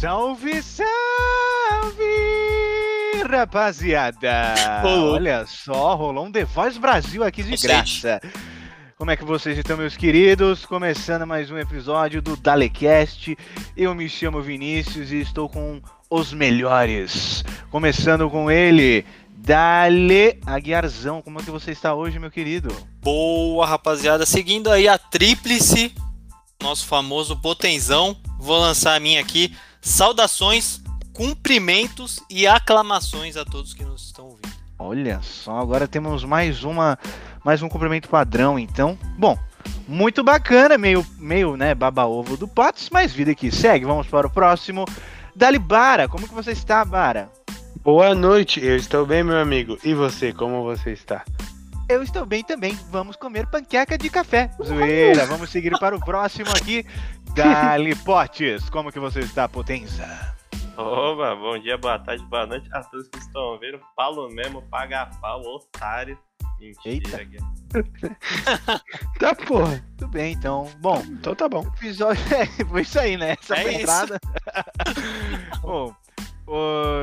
Salve, salve, rapaziada! Olha só, rolou um The Voice Brasil aqui de graça. Como é que vocês estão, meus queridos? Começando mais um episódio do Dalecast. Eu me chamo Vinícius e estou com os melhores. Começando com ele, Dale Aguiarzão. Como é que você está hoje, meu querido? Boa, rapaziada. Seguindo aí a tríplice, nosso famoso Potenzão. Vou lançar a minha aqui. Saudações, cumprimentos e aclamações a todos que nos estão ouvindo. Olha só, agora temos mais uma, mais um cumprimento padrão, então. Bom, muito bacana, meio, meio, né, baba-ovo do Pots, mas vida que segue. Vamos para o próximo. Dali Bara, como que você está, Bara? Boa noite, eu estou bem, meu amigo. E você, como você está? Eu estou bem também. Vamos comer panqueca de café. Zoeira, vamos seguir para o próximo aqui. Dali Potes, como que você está, Potenza? Oba, bom dia, boa tarde, boa noite a todos que estão ouvindo. Falo mesmo, paga pau, otário. Mentira, Eita. Tá porra. Tudo bem, então. Bom, Então tá bom. episódio. É, foi isso aí, né? Essa É foi a isso. entrada. Bom,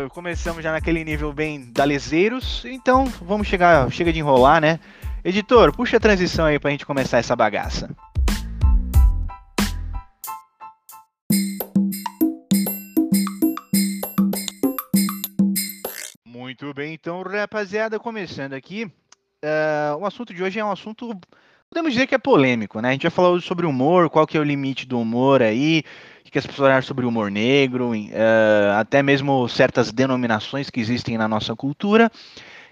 começamos já naquele nível bem dalezeiros, então vamos chegar, chega de enrolar, né? Editor, puxa a transição aí pra gente começar essa bagaça. Muito bem, então, rapaziada, começando aqui. eh, o assunto de hoje é um assunto podemos dizer que é polêmico, né? A gente já falou sobre humor, qual que é o limite do humor aí, o que as pessoas acham sobre o humor negro, eh, até mesmo certas denominações que existem na nossa cultura.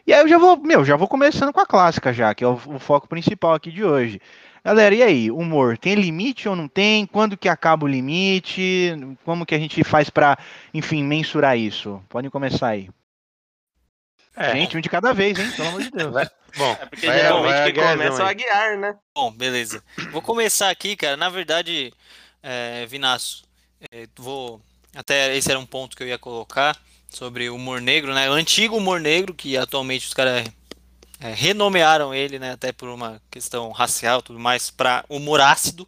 E aí eu já vou, meu, já vou começando com a clássica já, que é o, o foco principal aqui de hoje. Galera, e aí, humor, tem limite ou não tem? Quando que acaba o limite? Como que a gente faz pra, enfim, mensurar isso? Podem começar aí. É. Gente, um de cada vez, hein? Pelo amor de Deus. Vai. Bom, É porque vai- geralmente vai a quem começa é o. Aguiar, né? Bom, beleza. Vou começar aqui, cara. Na verdade, é, Vinaço, é, vou. Até esse era um ponto que eu ia colocar sobre o humor negro, né? O antigo humor negro, que atualmente os caras é, renomearam ele, né? Até por uma questão racial e tudo mais, para humor ácido.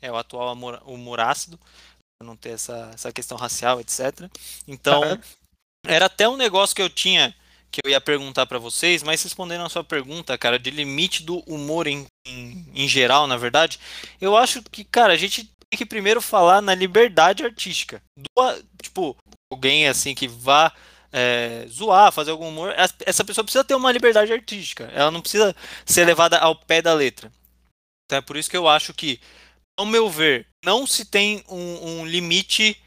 É o atual humor, humor ácido, pra não ter essa, essa questão racial, etc. Então, era até um negócio que eu tinha que eu ia perguntar pra vocês, mas respondendo a sua pergunta, cara, de limite do humor em, em, em geral, na verdade, eu acho que, cara, a gente tem que primeiro falar na liberdade artística. Do- tipo, alguém assim que vá é, zoar, fazer algum humor, essa pessoa precisa ter uma liberdade artística. Ela não precisa ser levada ao pé da letra. Então é por isso que eu acho que, ao meu ver, não se tem um, um limite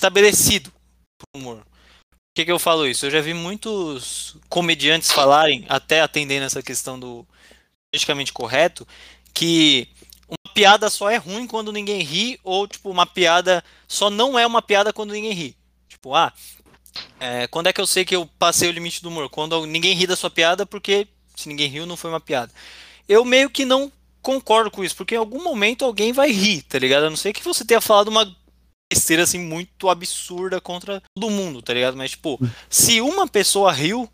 estabelecido pro humor. Que, que eu falo isso? Eu já vi muitos comediantes falarem, até atendendo essa questão do politicamente correto, que uma piada só é ruim quando ninguém ri, ou tipo, uma piada só não é uma piada quando ninguém ri. Tipo, ah, é, quando é que eu sei que eu passei o limite do humor? Quando ninguém ri da sua piada, porque se ninguém riu, não foi uma piada. Eu meio que não concordo com isso, porque em algum momento alguém vai rir, tá ligado? A não ser que você tenha falado uma besteira assim muito absurda contra todo mundo, tá ligado? Mas tipo, se uma pessoa riu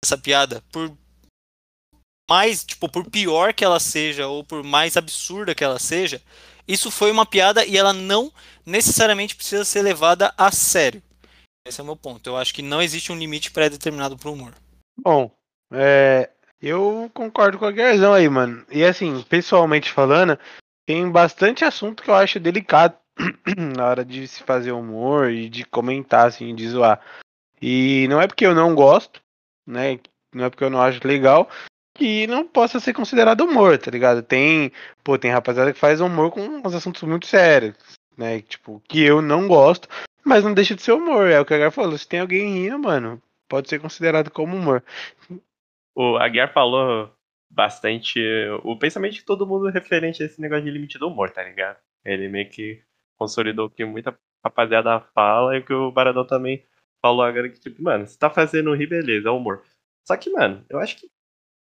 dessa piada por mais, tipo, por pior que ela seja ou por mais absurda que ela seja, isso foi uma piada e ela não necessariamente precisa ser levada a sério. Esse é o meu ponto. Eu acho que não existe um limite pré-determinado pro humor. Bom, é, eu concordo com a Guerzão aí, mano. E assim, pessoalmente falando, tem bastante assunto que eu acho delicado na hora de se fazer humor e de comentar, assim, de zoar. E não é porque eu não gosto, né? Não é porque eu não acho legal que não possa ser considerado humor, tá ligado? Tem, pô, tem rapaziada que faz humor com uns assuntos muito sérios, né? Tipo, que eu não gosto, mas não deixa de ser humor. É o que a Gar falou. Se tem alguém rindo, mano, pode ser considerado como humor. O Aguiar falou bastante o pensamento de todo mundo referente a esse negócio de limite do humor, tá ligado? Ele meio que consolidou o que muita rapaziada fala e o que o Baradão também falou agora que, tipo, mano, você tá fazendo rir, beleza, é humor. Só que, mano, eu acho que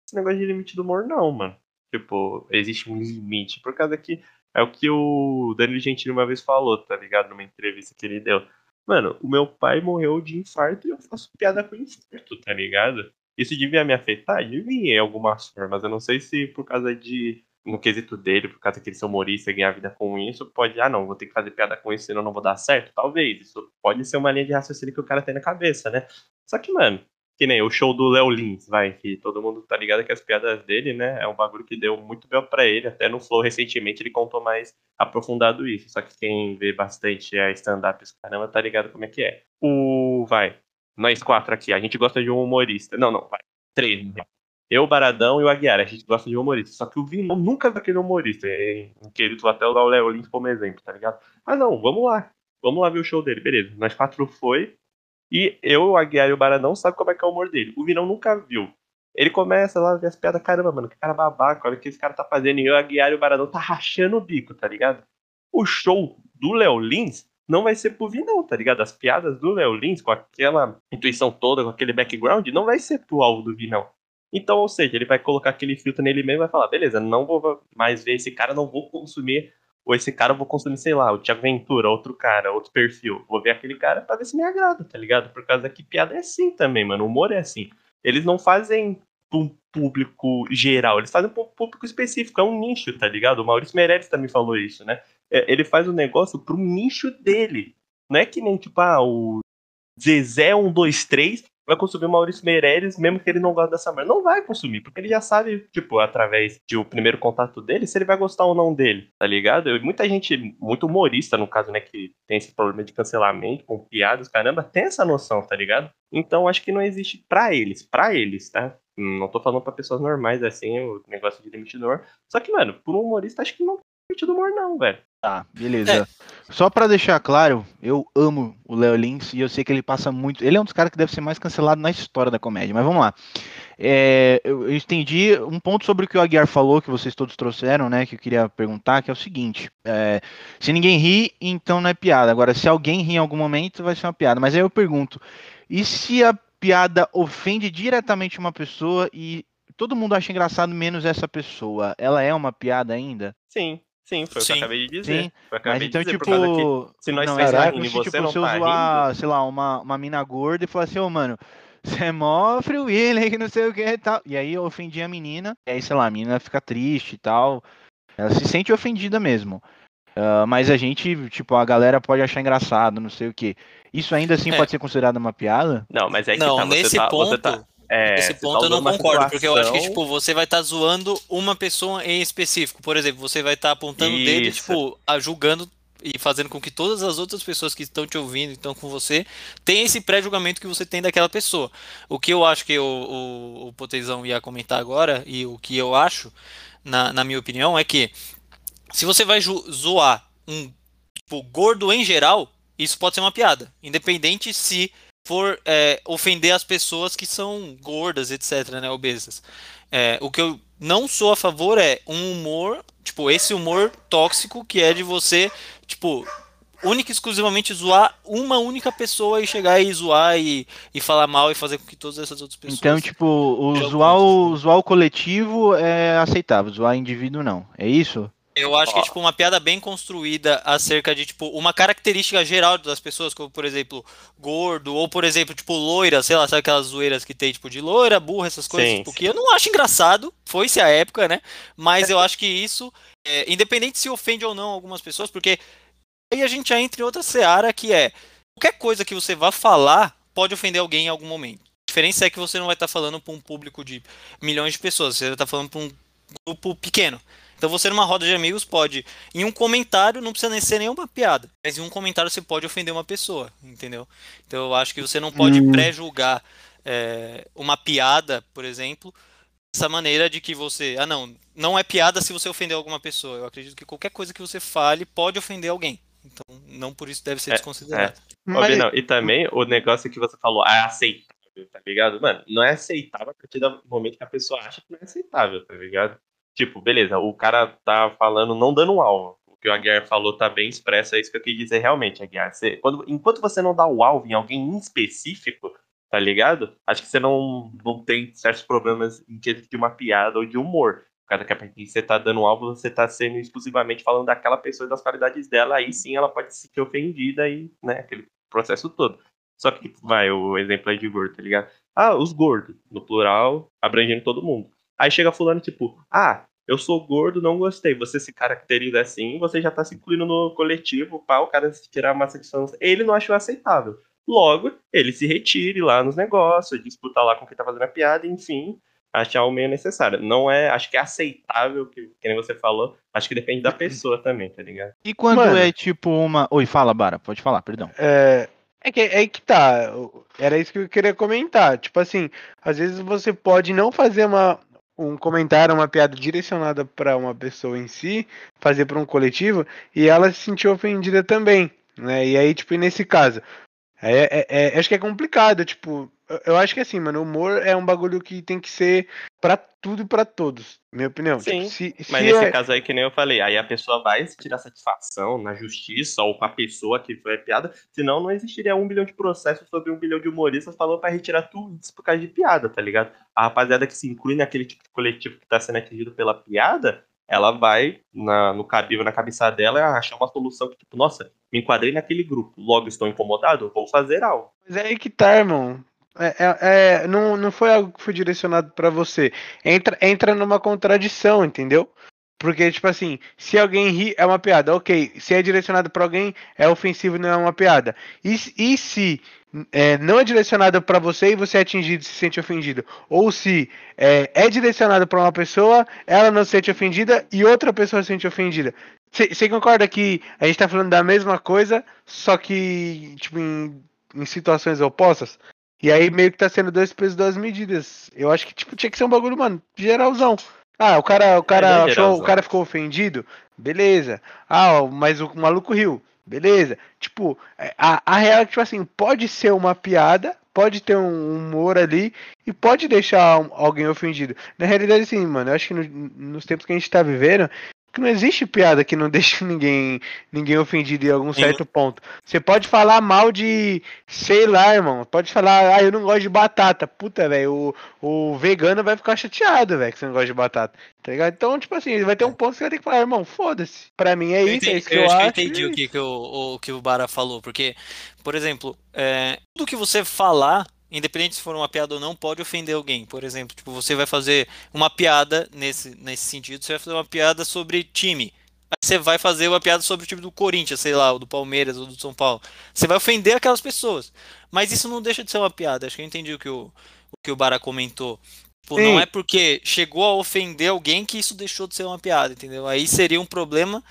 esse negócio de limite do humor não, mano. Tipo, existe um limite. Por causa que é o que o Danilo Gentili uma vez falou, tá ligado? Numa entrevista que ele deu. Mano, o meu pai morreu de infarto e eu faço piada com infarto, tá ligado? Isso devia me afetar? Devia em algumas formas. Eu não sei se por causa de no quesito dele, por causa que ele ser humorista e ganhar vida com isso, pode, ah, não, vou ter que fazer piada com isso, senão não vou dar certo. Talvez. Isso pode ser uma linha de raciocínio que o cara tem na cabeça, né? Só que, mano, que nem o show do Léo Lins, vai, que todo mundo tá ligado que as piadas dele, né, é um bagulho que deu muito bem para ele, até no Flow recentemente ele contou mais aprofundado isso, só que quem vê bastante a stand-up, caramba, tá ligado como é que é. O, vai, nós quatro aqui, a gente gosta de um humorista, não, não, vai, três, eu, Baradão e o Aguiar, a gente gosta de humorista. Só que o Vinão nunca viu aquele humorista. Em querido até o Léo Lins como exemplo, tá ligado? Ah, não, vamos lá. Vamos lá ver o show dele, beleza. Nós quatro foi. E eu, o Aguiar e o Baradão sabe como é que é o humor dele. O Vinão nunca viu. Ele começa lá a ver as piadas, caramba, mano, que cara babaca, olha o que esse cara tá fazendo. E eu, o Aguiar e o Baradão tá rachando o bico, tá ligado? O show do Léo Lins não vai ser pro Vinão, tá ligado? As piadas do Léo Lins, com aquela intuição toda, com aquele background, não vai ser pro alvo do Vinão. Então, ou seja, ele vai colocar aquele filtro nele mesmo e vai falar, beleza, não vou mais ver esse cara, não vou consumir, ou esse cara eu vou consumir, sei lá, o Thiago Ventura, outro cara, outro perfil. Vou ver aquele cara pra ver se me agrada, tá ligado? Por causa que piada é assim também, mano. O humor é assim. Eles não fazem pra um público geral, eles fazem pra um público específico, é um nicho, tá ligado? O Maurício Meirelles também falou isso, né? É, ele faz o um negócio pro nicho dele. Não é que nem, tipo, ah, o Zezé 123 vai consumir o Maurício Meirelles, mesmo que ele não goste dessa merda. Não vai consumir, porque ele já sabe, tipo, através de o primeiro contato dele, se ele vai gostar ou não dele, tá ligado? E muita gente, muito humorista, no caso, né, que tem esse problema de cancelamento, com piadas, caramba, tem essa noção, tá ligado? Então acho que não existe para eles, para eles, tá? Não tô falando para pessoas normais assim, o negócio de limitador. Só que, mano, por um humorista, acho que não tem do humor, não, velho. Tá, beleza. É. Só para deixar claro, eu amo o Léo Lins e eu sei que ele passa muito. Ele é um dos caras que deve ser mais cancelado na história da comédia, mas vamos lá. É, eu entendi um ponto sobre o que o Aguiar falou, que vocês todos trouxeram, né? Que eu queria perguntar, que é o seguinte: é, se ninguém ri, então não é piada. Agora, se alguém ri em algum momento, vai ser uma piada. Mas aí eu pergunto: e se a piada ofende diretamente uma pessoa e todo mundo acha engraçado menos essa pessoa? Ela é uma piada ainda? Sim. Sim, foi o que eu acabei de dizer. Sim. Mas então, dizer, tipo. se nós não, três é rindo você tipo, não se eu tá zoar, sei lá, uma, uma mina gorda e falar assim, ô, oh, mano, você é mó frio William, que não sei o que e tal. E aí eu ofendi a menina, e aí, sei lá, a menina fica triste e tal. Ela se sente ofendida mesmo. Uh, mas a gente, tipo, a galera pode achar engraçado, não sei o que. Isso ainda assim é. pode ser considerado uma piada? Não, mas é que não, tá, nesse tá, ponto, tá, é, Nesse ponto tá eu não concordo, situação... porque eu acho que, tipo, você vai estar tá zoando uma pessoa em específico. Por exemplo, você vai estar tá apontando o dedo, tipo, julgando e fazendo com que todas as outras pessoas que estão te ouvindo, estão com você, tenham esse pré-julgamento que você tem daquela pessoa. O que eu acho que o, o, o Potezão ia comentar agora, e o que eu acho, na, na minha opinião, é que se você vai zoar um tipo, gordo em geral, isso pode ser uma piada. Independente se for é, ofender as pessoas que são gordas, etc., né, obesas. É, o que eu não sou a favor é um humor, tipo, esse humor tóxico que é de você, tipo, única e exclusivamente zoar uma única pessoa e chegar e zoar e, e falar mal e fazer com que todas essas outras pessoas. Então, tipo, o zoar o, zoar o coletivo é aceitável, zoar indivíduo não. É isso? Eu acho que é tipo uma piada bem construída acerca de tipo uma característica geral das pessoas, como por exemplo, gordo ou por exemplo, tipo loira, sei lá, sabe aquelas zoeiras que tem tipo de loira, burra, essas coisas, sim, tipo, que eu não acho engraçado, foi-se a época, né? Mas eu acho que isso, é, independente se ofende ou não algumas pessoas, porque aí a gente já entra em outra seara que é qualquer coisa que você vá falar pode ofender alguém em algum momento. A diferença é que você não vai estar tá falando para um público de milhões de pessoas, você vai estar falando para um grupo pequeno. Então você numa roda de amigos pode, em um comentário, não precisa nem ser nenhuma piada, mas em um comentário você pode ofender uma pessoa, entendeu? Então eu acho que você não pode hum. pré-julgar é, uma piada, por exemplo, dessa maneira de que você, ah não, não é piada se você ofender alguma pessoa. Eu acredito que qualquer coisa que você fale pode ofender alguém. Então não por isso deve ser é, desconsiderado. É. Mas... Não, e também o negócio que você falou, ah, é aceitável, tá ligado? Mano, não é aceitável a partir do momento que a pessoa acha que não é aceitável, tá ligado? Tipo, beleza, o cara tá falando não dando um alvo. O que o Aguiar falou tá bem expresso, é isso que eu quis dizer realmente, Aguiar. Você, quando, enquanto você não dá o alvo em alguém em específico, tá ligado? Acho que você não, não tem certos problemas em quesito de uma piada ou de humor. Cada que você tá dando alvo, você tá sendo exclusivamente falando daquela pessoa e das qualidades dela, aí sim ela pode se sentir ofendida e, né, aquele processo todo. Só que, vai, o exemplo aí de gordo, tá ligado? Ah, os gordos, no plural, abrangendo todo mundo. Aí chega fulano, tipo, ah, eu sou gordo, não gostei. Você se caracteriza assim, você já tá se incluindo no coletivo, pá, o cara se tirar uma secção. Ele não achou aceitável. Logo, ele se retire lá nos negócios, disputar lá com quem tá fazendo a piada, enfim, achar o meio necessário. Não é, acho que é aceitável, que, que nem você falou, acho que depende da pessoa também, tá ligado? E quando Mano. é tipo uma. Oi, fala, Bara, pode falar, perdão. É, é que, é que tá. Era isso que eu queria comentar. Tipo assim, às vezes você pode não fazer uma, um comentário, uma piada direcionada pra uma pessoa em si, fazer pra um coletivo, e ela se sentir ofendida também. Né? E aí, tipo, nesse caso. É, é- é- acho que é complicado, tipo, eu- acho que assim, mano, o humor é um bagulho que tem que ser pra tudo e pra todos, minha opinião. Sim, Tipo, se, Mas se nesse é- caso aí, que nem eu falei, aí a pessoa vai se tirar satisfação na justiça ou com a pessoa que foi a piada, senão não existiria um bilhão de processos sobre um bilhão de humoristas falando pra retirar tudo isso por causa de piada, tá ligado? A rapaziada que se inclui naquele tipo de coletivo que tá sendo atingido pela piada, ela vai na, no cabível, na cabeça dela, achar uma solução que, tipo, nossa, me enquadrei naquele grupo, logo estou incomodado, vou fazer algo. Mas é aí que tá, irmão. É, é- é- não, não foi algo que foi direcionado pra você. Entra, entra numa contradição, entendeu? Porque, tipo assim, se alguém ri, é uma piada. Ok, se é direcionado pra alguém, é ofensivo e não é uma piada. E, e se é, não é direcionado pra você e você é atingido e se sente ofendido? Ou se é, é direcionado pra uma pessoa, ela não se sente ofendida e outra pessoa se sente ofendida? Você concorda que a gente tá falando da mesma coisa, só que, tipo, em, em situações opostas? E aí meio que tá sendo dois pesos, duas medidas. Eu acho que, tipo, tinha que ser um bagulho, mano, geralzão. Ah, o cara, o cara bem achou, o cara ficou ofendido, beleza. Ah, mas o maluco riu, beleza. Tipo, é, a, a real é que, tipo assim, pode ser uma piada, pode ter um humor ali e pode deixar alguém ofendido. Na realidade, assim, mano, eu acho que no- nos tempos que a gente tá vivendo, que não existe piada que não deixe ninguém, ninguém ofendido em algum Sim. certo ponto. Você pode falar mal de, sei lá, irmão. Pode falar, ah, eu não gosto de batata. Puta, velho, o, o vegano vai ficar chateado, velho, que você não gosta de batata. Tá ligado? Então, tipo assim, vai ter um ponto que você vai ter que falar, irmão, foda-se. Pra mim é Eu isso, é entendi, isso que eu eu, acho eu entendi o que, que o, o que o Bara falou, porque, por exemplo, é, tudo que você falar, independente se for uma piada ou não, pode ofender alguém. Por exemplo, tipo, você vai fazer uma piada nesse, nesse sentido, você vai fazer uma piada sobre time. Aí você vai fazer uma piada sobre o time do Corinthians, sei lá, ou do Palmeiras, ou do São Paulo. Você vai ofender aquelas pessoas. Mas isso não deixa de ser uma piada. Acho que eu entendi o que o, o, que o Bara comentou. Tipo, Sim. não é porque chegou a ofender alguém que isso deixou de ser uma piada, entendeu? Aí seria um problema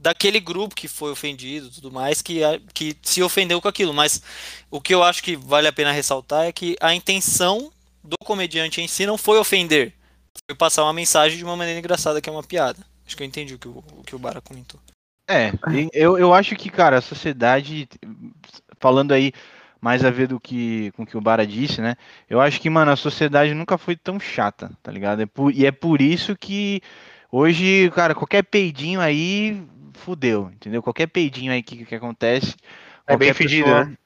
daquele grupo que foi ofendido tudo mais, que, que se ofendeu com aquilo. Mas o que eu acho que vale a pena ressaltar é que a intenção do comediante em si não foi ofender, foi passar uma mensagem de uma maneira engraçada, que é uma piada. Acho que eu entendi o que o, que o Bara comentou. É, eu, eu acho que, cara, a sociedade, falando aí mais a ver do que com o que o Bara disse, né? Eu acho que, mano, a sociedade nunca foi tão chata, tá ligado? É e é por isso que hoje, cara, qualquer peidinho aí fudeu, entendeu? Qualquer peidinho aí que, que acontece. É bem qualquer fedido, pessoa- né?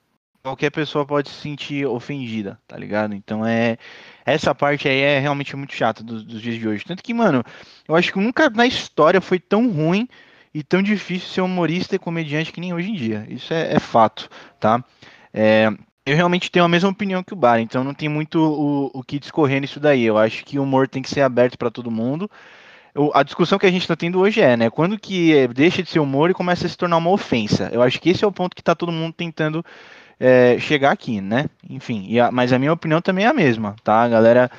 Qualquer pessoa pode se sentir ofendida, tá ligado? Então é. Essa parte aí é realmente muito chata dos, dos dias de hoje. Tanto que, mano, eu acho que nunca na história foi tão ruim e tão difícil ser humorista e comediante que nem hoje em dia. Isso é, é fato, tá? É, eu realmente tenho a mesma opinião que o Bar, então não tem muito o, o que discorrer nisso daí. Eu acho que o humor tem que ser aberto para todo mundo. A discussão que a gente está tendo hoje é, né? Quando que é, deixa de ser humor e começa a se tornar uma ofensa? Eu acho que esse é o ponto que tá todo mundo tentando é, chegar aqui, né? Enfim, a- mas a minha opinião também é a mesma, tá? A galera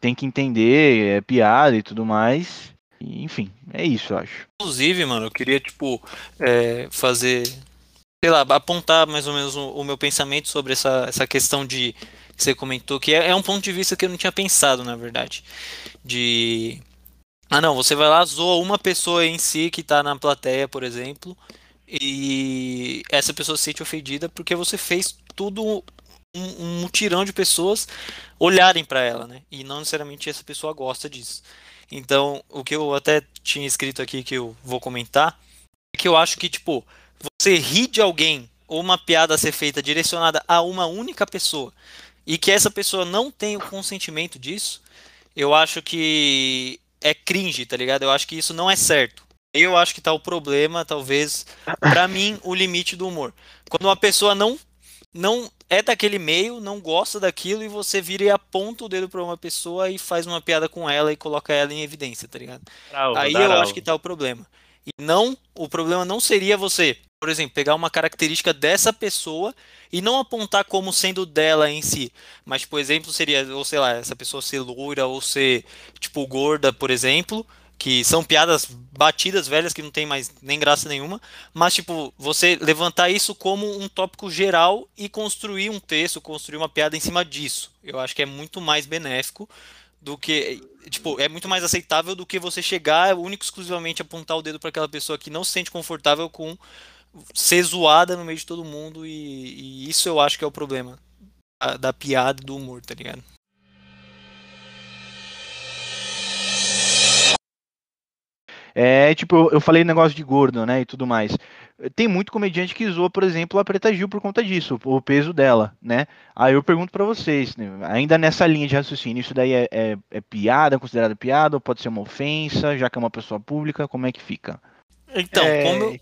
tem que entender, é piada e tudo mais. E, enfim, é isso, eu acho. Inclusive, mano, eu queria, tipo, é, fazer. Sei lá, apontar mais ou menos o, o meu pensamento sobre essa, essa questão de. Que você comentou, que é, é um ponto de vista que eu não tinha pensado, na verdade. De. Ah, não, você vai lá, zoa uma pessoa em si que tá na plateia, por exemplo, e essa pessoa se sente ofendida porque você fez tudo um, um mutirão de pessoas olharem pra ela, né? E não necessariamente essa pessoa gosta disso. Então, o que eu até tinha escrito aqui que eu vou comentar é que eu acho que, tipo, você rir de alguém ou uma piada ser feita direcionada a uma única pessoa e que essa pessoa não tem o consentimento disso, eu acho que é cringe, tá ligado? Eu acho que isso não é certo. Eu acho que tá o problema, talvez, pra mim, o limite do humor. Quando uma pessoa não não é daquele meio, não gosta daquilo e você vira e aponta o dedo pra uma pessoa e faz uma piada com ela e coloca ela em evidência, tá ligado? Aí eu acho que tá o problema. E não, o problema não seria você, por exemplo, pegar uma característica dessa pessoa e não apontar como sendo dela em si. Mas, por exemplo, seria, ou sei lá, essa pessoa ser loira ou ser, tipo, gorda, por exemplo, que são piadas batidas, velhas, que não tem mais nem graça nenhuma. Mas, tipo, você levantar isso como um tópico geral e construir um texto, construir uma piada em cima disso. Eu acho que é muito mais benéfico do que tipo é muito mais aceitável do que você chegar único exclusivamente apontar o dedo para aquela pessoa que não se sente confortável com ser zoada no meio de todo mundo e, e isso eu acho que é o problema da, da piada do humor tá ligado É, tipo, eu, falei negócio de gordo, né, e tudo mais. Tem muito comediante que zoa, por exemplo, a Preta Gil por conta disso, o peso dela, né? Aí eu pergunto pra vocês, né, ainda nessa linha de raciocínio, isso daí é, é, é piada, considerado piada, ou pode ser uma ofensa, já que é uma pessoa pública, como é que fica? Então como eu,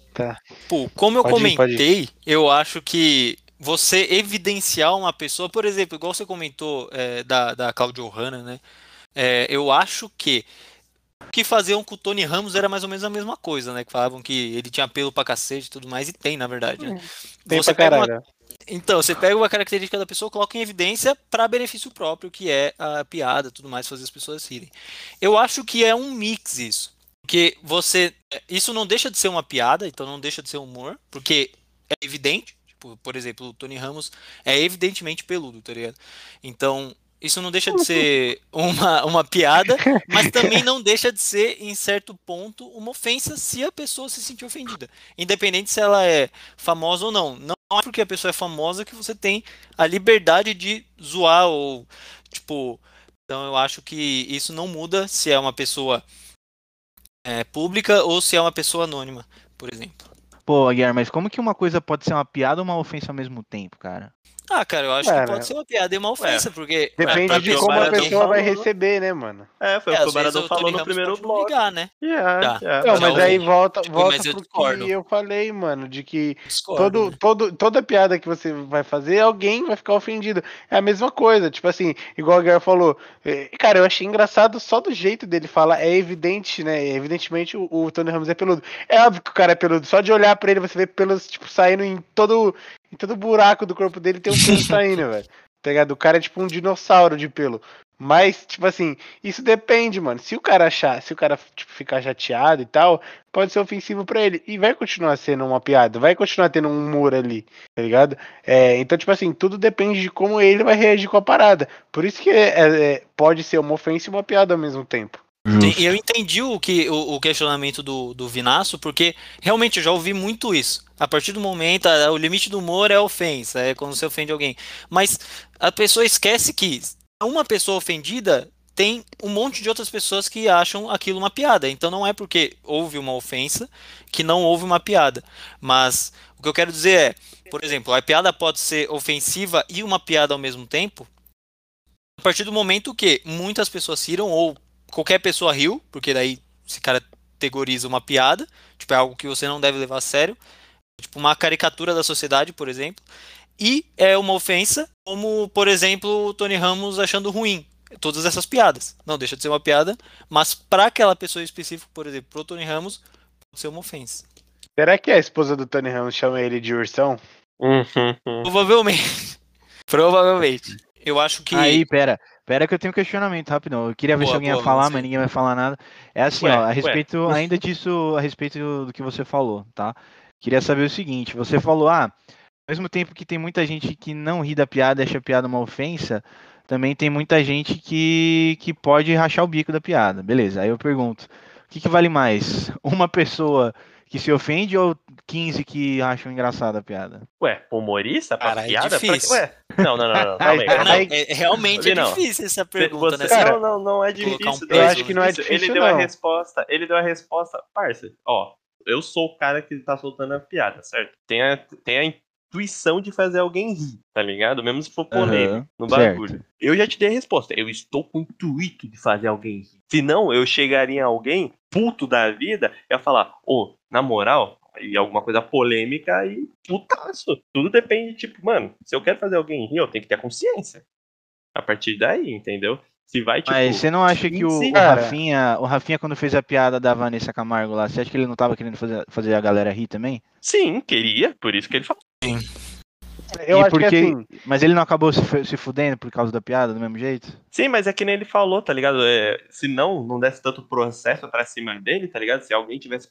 pô, como eu Pode ir, pode ir. comentei eu acho que você evidenciar uma pessoa por exemplo igual você comentou é, da da Claudio Hanna né É, eu acho que o que faziam com o Tony Ramos era mais ou menos a mesma coisa, né? Que falavam que ele tinha pelo pra cacete e tudo mais, e tem, na verdade. Né? Tem Você pra pega uma- caralho. Então, você pega uma característica da pessoa, coloca em evidência para benefício próprio, que é a piada, tudo mais, fazer as pessoas rirem. Eu acho que é um mix isso. Porque você. Isso não deixa de ser uma piada, então não deixa de ser humor, porque é evidente. Tipo, por exemplo, o Tony Ramos é evidentemente peludo, tá ligado? Então, isso não deixa de ser uma, uma piada, mas também não deixa de ser, em certo ponto, uma ofensa se a pessoa se sentir ofendida. Independente se ela é famosa ou não. Não é porque a pessoa é famosa que você tem a liberdade de zoar ou, tipo... Então eu acho que isso não muda se é uma pessoa é, pública ou se é uma pessoa anônima, por exemplo. Pô, Aguiar, mas como que uma coisa pode ser uma piada ou uma ofensa ao mesmo tempo, cara? Ah, cara, eu acho Ué, que pode né? ser uma piada e uma ofensa, porque... Depende pra de como a pessoa vai falou. receber, né, mano? É, foi É, o que às o Baradão falou no primeiro bloco. ligar, né? Yeah, Tá. yeah. Não, já mas ouvi. aí volta, Tipo, volta mas pro discordo. que eu falei, mano, de que Discordo, todo, né? todo, toda piada que você vai fazer, alguém vai ficar ofendido. É a mesma coisa, tipo assim, igual o Guerra falou. eh, Cara, eu achei engraçado só do jeito dele falar. É evidente, né? Evidentemente o, o Tony Ramos é peludo. É óbvio que o cara é peludo. Só de olhar pra ele, você vê pelos, tipo, saindo em todo, em todo buraco do corpo dele, tem um pelo saindo, velho. Tá ligado? O cara é tipo um dinossauro de pelo. Mas, tipo assim, isso depende, mano. Se o cara achar, se o cara tipo, ficar chateado e tal, pode ser ofensivo pra ele. E vai continuar sendo uma piada, vai continuar tendo um humor ali, tá ligado? É, então, tipo assim, tudo depende de como ele vai reagir com a parada. Por isso que é, é, pode ser uma ofensa e uma piada ao mesmo tempo. Eu entendi o, que, o, o questionamento do, do Vinaço, porque realmente eu já ouvi muito isso. A partir do momento, o limite do humor é a ofensa, é quando você ofende alguém. Mas a pessoa esquece que uma pessoa ofendida tem um monte de outras pessoas que acham aquilo uma piada. Então não é porque houve uma ofensa que não houve uma piada. Mas o que eu quero dizer é, por exemplo, a piada pode ser ofensiva e uma piada ao mesmo tempo. A partir do momento que muitas pessoas riram ou qualquer pessoa riu, porque daí se categoriza uma piada, tipo, é algo que você não deve levar a sério, tipo uma caricatura da sociedade, por exemplo, e é uma ofensa, como, por exemplo, o Tony Ramos achando ruim todas essas piadas. Não deixa de ser uma piada, mas para aquela pessoa específica, por exemplo, pro Tony Ramos, pode ser uma ofensa. Será que a esposa do Tony Ramos chama ele de ursão? Uhum. Provavelmente. Provavelmente. Eu acho que Aí, pera. Pera que eu tenho um questionamento rapidão. Eu queria ver se Boa, alguém ia boa, falar, Luciano. mas ninguém vai falar nada. É assim, Ué, ó, a ué. respeito ainda disso, a respeito do que você falou, tá? Queria saber o seguinte, você falou, ah, ao mesmo tempo que tem muita gente que não ri da piada e acha a piada uma ofensa, também tem muita gente que, que pode rachar o bico da piada. Beleza, aí eu pergunto, o que, que vale mais? Uma pessoa que se ofende ou 15 que acham engraçada a piada? Ué, humorista pra Cara, é piada? Pra... difícil. Ué, não, não, não, não, calma aí, calma Não, aí. é, realmente é difícil essa pergunta, Você- né? Cara, não, não, não é um difícil. peso, não acho que não é difícil. Ele deu não. a resposta, ele deu a resposta, parça, ó, eu sou o cara que tá soltando a piada, certo? Tem a, tem a intuição de fazer alguém rir, tá ligado? Mesmo se for polêmico Aham, no certo. bagulho. Eu já te dei a resposta, eu estou com o intuito de fazer alguém rir. Se não, eu chegaria em alguém puto da vida e ia falar, ô, na moral, e alguma coisa polêmica e putaço. Tudo depende, tipo, mano, se eu quero fazer alguém rir, eu tenho que ter consciência. A partir daí, entendeu? Se vai, tipo. Mas você não acha que o, sim, o. Rafinha, o Rafinha, quando fez a piada da Vanessa Camargo lá, você acha que ele não tava querendo fazer, fazer a galera rir também? Sim, queria, por isso que ele falou. Eu E acho porque- que assim. Mas ele não acabou se, fu- se fudendo por causa da piada, do mesmo jeito? Sim, mas é que nem ele falou, tá ligado? É, se não, não desse tanto processo pra cima dele, tá ligado? Se alguém tivesse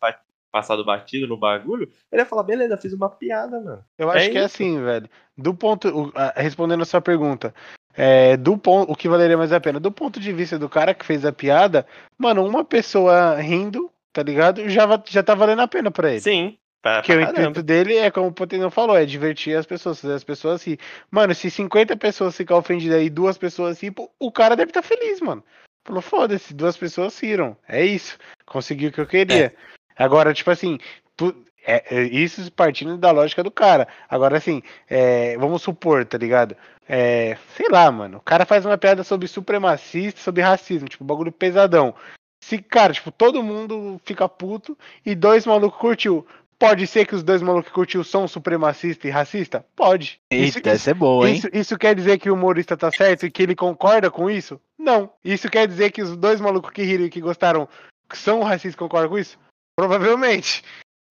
passado batido no bagulho, ele ia falar, beleza, fiz uma piada, mano. Eu acho É que é isso. assim, velho. Do ponto. Respondendo a sua pergunta. É, do ponto, o que valeria mais a pena? Do ponto de vista do cara que fez a piada, mano, uma pessoa rindo, tá ligado? Já, já tá valendo a pena pra ele. Sim, Porque o intuito dele é, como o Potenão falou, é divertir as pessoas, fazer as pessoas rir. Mano, se 50 pessoas ficar ofendidas e duas pessoas rir, o cara deve estar feliz, mano. Falou, foda-se, duas pessoas riram. É isso. Conseguiu o que eu queria. Agora, tipo assim, tu- é, é isso partindo da lógica do cara. Agora, assim, é, vamos supor, tá ligado? É, sei lá, mano. O cara faz uma piada sobre supremacista, sobre racismo, tipo, bagulho pesadão. Se, cara, tipo, todo mundo fica puto e dois malucos curtiu. Pode ser que os dois malucos que curtiu são supremacista e racista? Pode. Isso, Eita, essa é boa, hein? isso, isso quer dizer que o humorista tá certo e que ele concorda com isso? Não. Isso quer dizer que os dois malucos que riram e que gostaram que são racistas e concordam com isso? Provavelmente.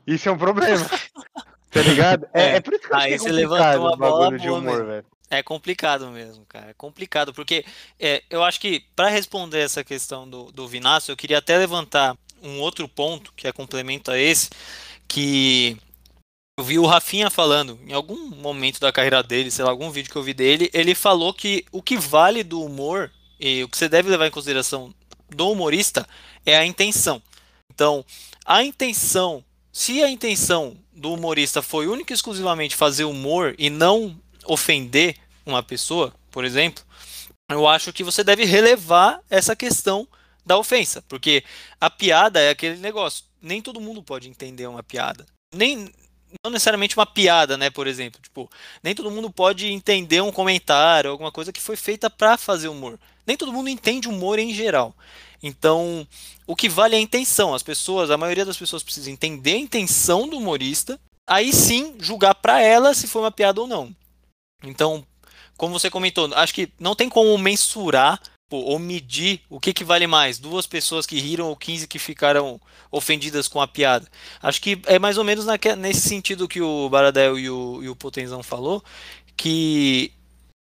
Isso é um problema. tá ligado? É, É. é por isso que eu acho Aí que é levantou uma bola de humor, velho. É complicado mesmo, cara. É complicado, porque é, eu acho que para responder essa questão do, do Vinácio, eu queria até levantar um outro ponto que é complemento a esse, que eu vi o Rafinha falando em algum momento da carreira dele, sei lá, algum vídeo que eu vi dele, ele falou que o que vale do humor e o que você deve levar em consideração do humorista é a intenção. Então, a intenção, se a intenção do humorista foi única e exclusivamente fazer humor e não ofender uma pessoa, por exemplo, eu acho que você deve relevar essa questão da ofensa, porque a piada é aquele negócio. Nem todo mundo pode entender uma piada. Nem não necessariamente uma piada, né, por exemplo, tipo, nem todo mundo pode entender um comentário, alguma coisa que foi feita para fazer humor. Nem todo mundo entende humor em geral. Então, o que vale é a intenção. As pessoas, a maioria das pessoas precisa entender a intenção do humorista, aí sim julgar para ela se foi uma piada ou não. Então, como você comentou, acho que não tem como mensurar pô, ou medir o que, que vale mais, duas pessoas que riram ou 15 que ficaram ofendidas com a piada. Acho que é mais ou menos naque- nesse sentido que o Baradel e o, e o Potenzão falou, que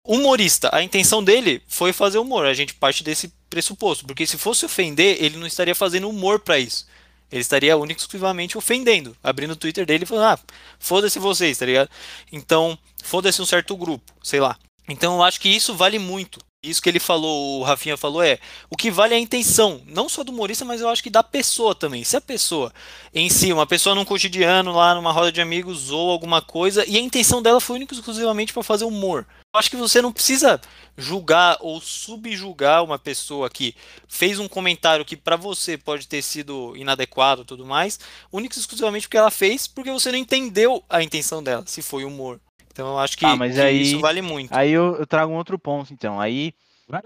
humorista, a intenção dele foi fazer humor. A gente parte desse pressuposto, porque se fosse ofender, ele não estaria fazendo humor para isso. Ele estaria único exclusivamente ofendendo, abrindo o Twitter dele e falando: "Ah, foda-se vocês", tá ligado? Então, foda-se um certo grupo, sei lá. Então, eu acho que isso vale muito. Isso que ele falou, o Rafinha falou é, o que vale é a intenção, não só do humorista, mas eu acho que da pessoa também. Se a pessoa em si, uma pessoa num cotidiano, lá numa roda de amigos, ou alguma coisa, e a intenção dela foi única e exclusivamente para fazer humor. Eu acho que você não precisa julgar ou subjugar uma pessoa que fez um comentário que para você pode ter sido inadequado tudo mais, única e exclusivamente porque ela fez, porque você não entendeu a intenção dela, se foi humor. Então eu acho que, Ah, mas que aí- isso vale muito. Aí eu, eu trago um outro ponto, então. Aí,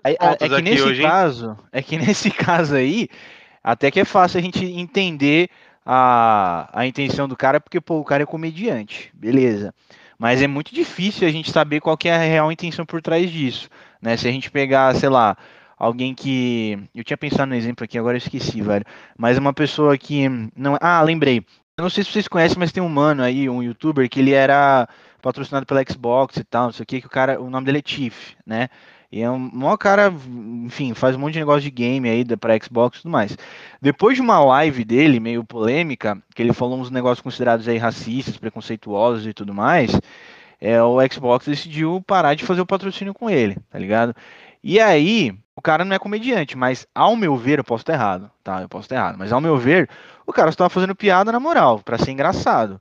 aí- pontos é que nesse hoje, hein? caso, é que nesse caso aí, até que é fácil a gente entender a, a intenção do cara, porque pô, o cara é comediante, beleza. Mas é muito difícil a gente saber qual que é a real intenção por trás disso, né? Se a gente pegar, sei lá, alguém que eu tinha pensado no exemplo aqui, agora eu esqueci, velho. Mas uma pessoa que não, ah, lembrei. Eu não sei se vocês conhecem, mas tem um mano aí, um youtuber que ele era patrocinado pela Xbox e tal, não sei o que, que o cara, o nome dele é Chief, né? E é um maior cara, enfim, faz um monte de negócio de game aí pra Xbox e tudo mais. Depois de uma live dele, meio polêmica, que ele falou uns negócios considerados aí racistas, preconceituosos e tudo mais, é, o Xbox decidiu parar de fazer o patrocínio com ele, tá ligado? E aí, o cara não é comediante, mas ao meu ver, eu posso estar errado, tá? Eu posso estar errado, mas ao meu ver, o cara estava fazendo piada na moral, pra ser engraçado.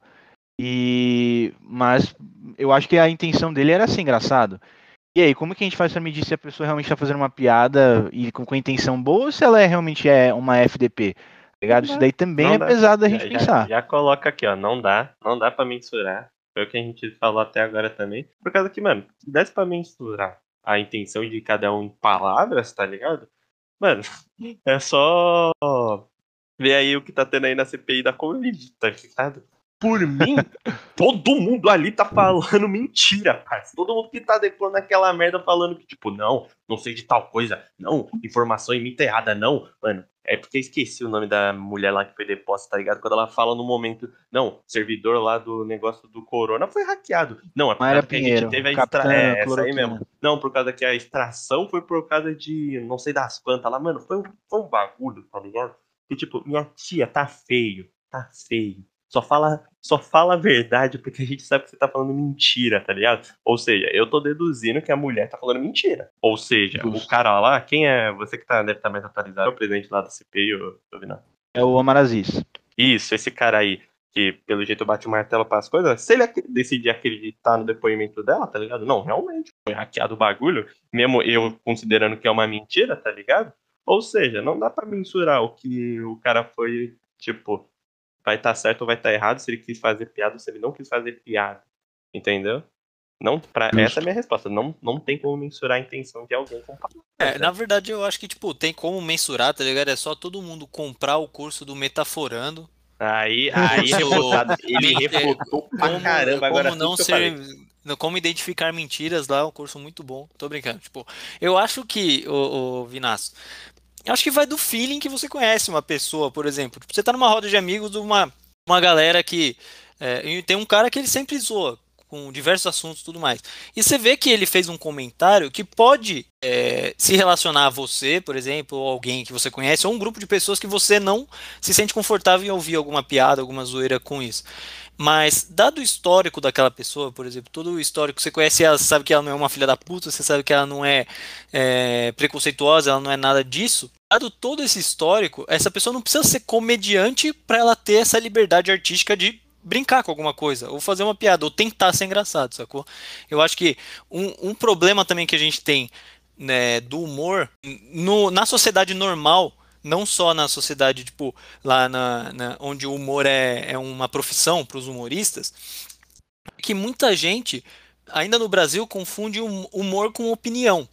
E mas eu acho que a intenção dele era ser engraçado. E aí, como que a gente faz pra medir se a pessoa realmente tá fazendo uma piada e com, com intenção boa ou se ela é, realmente é uma FDP? Tá ligado? Isso daí também Não é dá. pesado da gente já, já- pensar. Já, coloca aqui, ó. Não dá. Não dá pra mensurar. Foi o que a gente falou até agora também. Por causa que, mano, se desse pra mensurar a intenção de cada um em palavras, tá ligado? Mano, é só ver aí o que tá tendo aí na CPI da Covid, tá ligado? Por mim, todo mundo ali tá falando mentira, parça. Todo mundo que tá depondo aquela merda falando que, tipo, não, não sei de tal coisa, não, informação em mim tá errada, não. Mano, é porque eu esqueci o nome da mulher lá que foi deposta, tá ligado? Quando ela fala no momento, não, servidor lá do negócio do Corona foi hackeado. Não, é por causa que a gente teve a Capitã extra... É, essa aí mesmo. Não, por causa que a extração foi por causa de não sei das plantas lá. Mano, foi um, foi um bagulho, tá ligado? Que tipo, minha tia tá feio, tá feio. Só fala, só fala a verdade porque a gente sabe que você tá falando mentira, tá ligado? Ou seja, eu tô deduzindo que a mulher tá falando mentira. Ou seja, Justo. o cara lá, quem é. Você que tá, deve estar mais atualizado, é o presidente lá da CPI, ô, Vinão. É o Omar Aziz. Isso, esse cara aí, que pelo jeito bate o martelo para as coisas, se ele decidir acreditar no depoimento dela, tá ligado? Não, realmente, foi hackeado o bagulho, mesmo eu considerando que é uma mentira, tá ligado? Ou seja, não dá pra mensurar o que o cara foi, tipo, vai estar certo ou vai estar errado, se ele quis fazer piada ou se ele não quis fazer piada. Entendeu? Não, pra, Justo. essa é a minha resposta. Não, não tem como mensurar a intenção de alguém com É, na verdade eu acho que, tipo, tem como mensurar, tá ligado? É só todo mundo comprar o curso do Metaforando. Aí, aí Tipo, refutado. Ele refutou pra Como, caramba agora. como não ser. Como identificar mentiras lá, é um curso muito bom. Tô brincando. Tipo, eu acho que, o, o Vinaço, eu acho que vai do feeling que você conhece uma pessoa, por exemplo. Tipo, Você tá numa roda de amigos de uma, uma galera que. é, tem um cara que ele sempre zoa com diversos assuntos e tudo mais. E você vê que ele fez um comentário que pode é, se relacionar a você, por exemplo, ou alguém que você conhece, ou um grupo de pessoas que você não se sente confortável em ouvir alguma piada, alguma zoeira com isso. Mas, dado o histórico daquela pessoa, por exemplo, todo o histórico, você conhece ela, você sabe que ela não é uma filha da puta, você sabe que ela não é, é, preconceituosa, ela não é nada disso. Dado todo esse histórico, essa pessoa não precisa ser comediante para ela ter essa liberdade artística de brincar com alguma coisa, ou fazer uma piada, ou tentar ser engraçado, sacou? Eu acho que um, um problema também que a gente tem né, do humor no- na sociedade normal, não só na sociedade, tipo, lá na, na- onde o humor é, é uma profissão para os humoristas, que muita gente, ainda no Brasil, confunde hum- humor com opinião.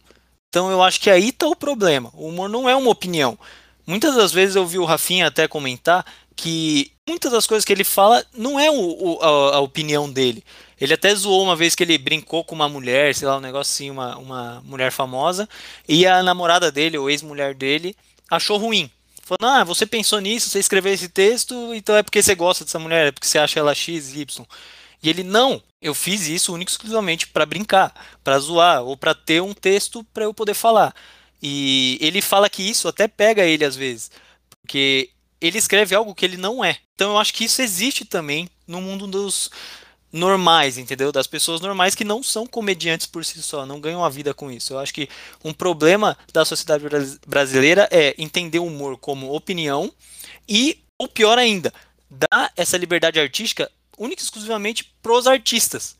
Então eu acho que aí tá o problema. O humor não é uma opinião. Muitas das vezes eu vi o Rafinha até comentar que muitas das coisas que ele fala não é o- o- a, a opinião dele. Ele até zoou uma vez que ele brincou com uma mulher, sei lá, um negócio assim, uma, uma mulher famosa, e a namorada dele, ou ex-mulher dele, achou ruim. Falando, ah, você pensou nisso, você escreveu esse texto, então é porque você gosta dessa mulher, é porque você acha ela X, Y. E ele, não, eu fiz isso único exclusivamente para brincar, para zoar, ou para ter um texto para eu poder falar. E ele fala que isso até pega ele às vezes, porque ele escreve algo que ele não é. Então eu acho que isso existe também no mundo dos normais, entendeu? Das pessoas normais que não são comediantes por si só, não ganham a vida com isso. Eu acho que um problema da sociedade bras- brasileira é entender o humor como opinião e, ou pior ainda, dar essa liberdade artística única e exclusivamente pros artistas,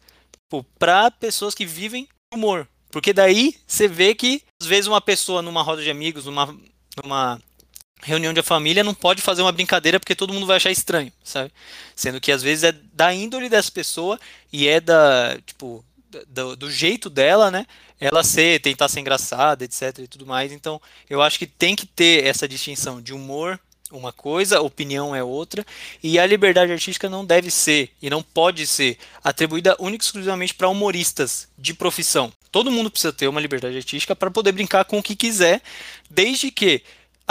para pessoas que vivem humor. Porque daí você vê que às vezes uma pessoa numa roda de amigos, numa, numa reunião de família não pode fazer uma brincadeira porque todo mundo vai achar estranho, sabe? Sendo que às vezes é da índole dessa pessoa e é da, tipo, do, do jeito dela, né? Ela ser, tentar ser engraçada, etc e tudo mais. Então, eu acho que tem que ter essa distinção de humor uma coisa, opinião é outra, e a liberdade artística não deve ser e não pode ser atribuída única e exclusivamente para humoristas de profissão. Todo mundo precisa ter uma liberdade artística para poder brincar com o que quiser, desde que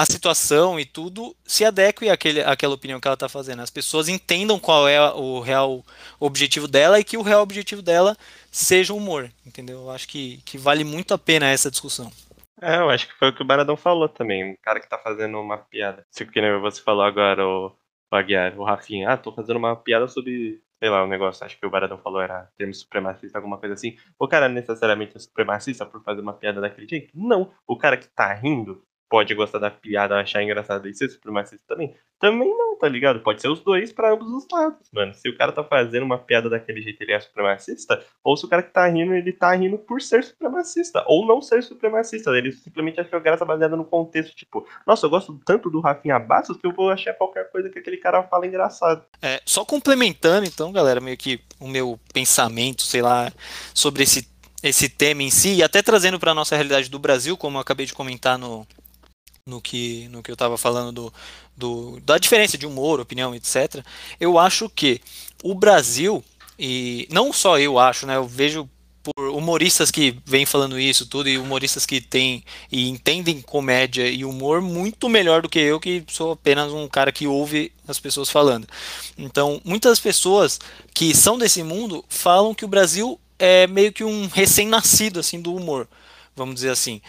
a situação e tudo se adeque àquele, àquela opinião que ela está fazendo. As pessoas entendam qual é o real objetivo dela e que o real objetivo dela seja o humor, entendeu? Eu acho que, que vale muito a pena essa discussão. É, eu acho que foi o que o Baradão falou também. Um cara que tá fazendo uma piada. Se que nem você falou agora, o, o Aguiar, o Rafinha, ah, tô fazendo uma piada sobre, sei lá, o um negócio, acho que o Baradão falou era termo supremacista, alguma coisa assim. O cara necessariamente é supremacista por fazer uma piada daquele jeito? Não. O cara que tá rindo pode gostar da piada, achar engraçado e ser supremacista também? Também não, tá ligado? Pode ser os dois pra ambos os lados, mano. Se o cara tá fazendo uma piada daquele jeito, ele é supremacista, ou se o cara que tá rindo, ele tá rindo por ser supremacista, ou não ser supremacista. Ele simplesmente achou graça baseada no contexto, tipo, nossa, eu gosto tanto do Rafinha Bastos que eu vou achar qualquer coisa que aquele cara fala engraçado. É, só complementando, então, galera, meio que o meu pensamento, sei lá, sobre esse, esse tema em si, e até trazendo para nossa realidade do Brasil, como eu acabei de comentar no, no que, no que eu estava falando do, do, da diferença de humor, opinião, etc. Eu acho que o Brasil, e não só eu acho, né? Eu vejo por humoristas que vêm falando isso tudo e humoristas que têm e entendem comédia e humor muito melhor do que eu que sou apenas um cara que ouve as pessoas falando. Então, muitas pessoas que são desse mundo falam que o Brasil é meio que um recém-nascido assim do humor, vamos dizer assim.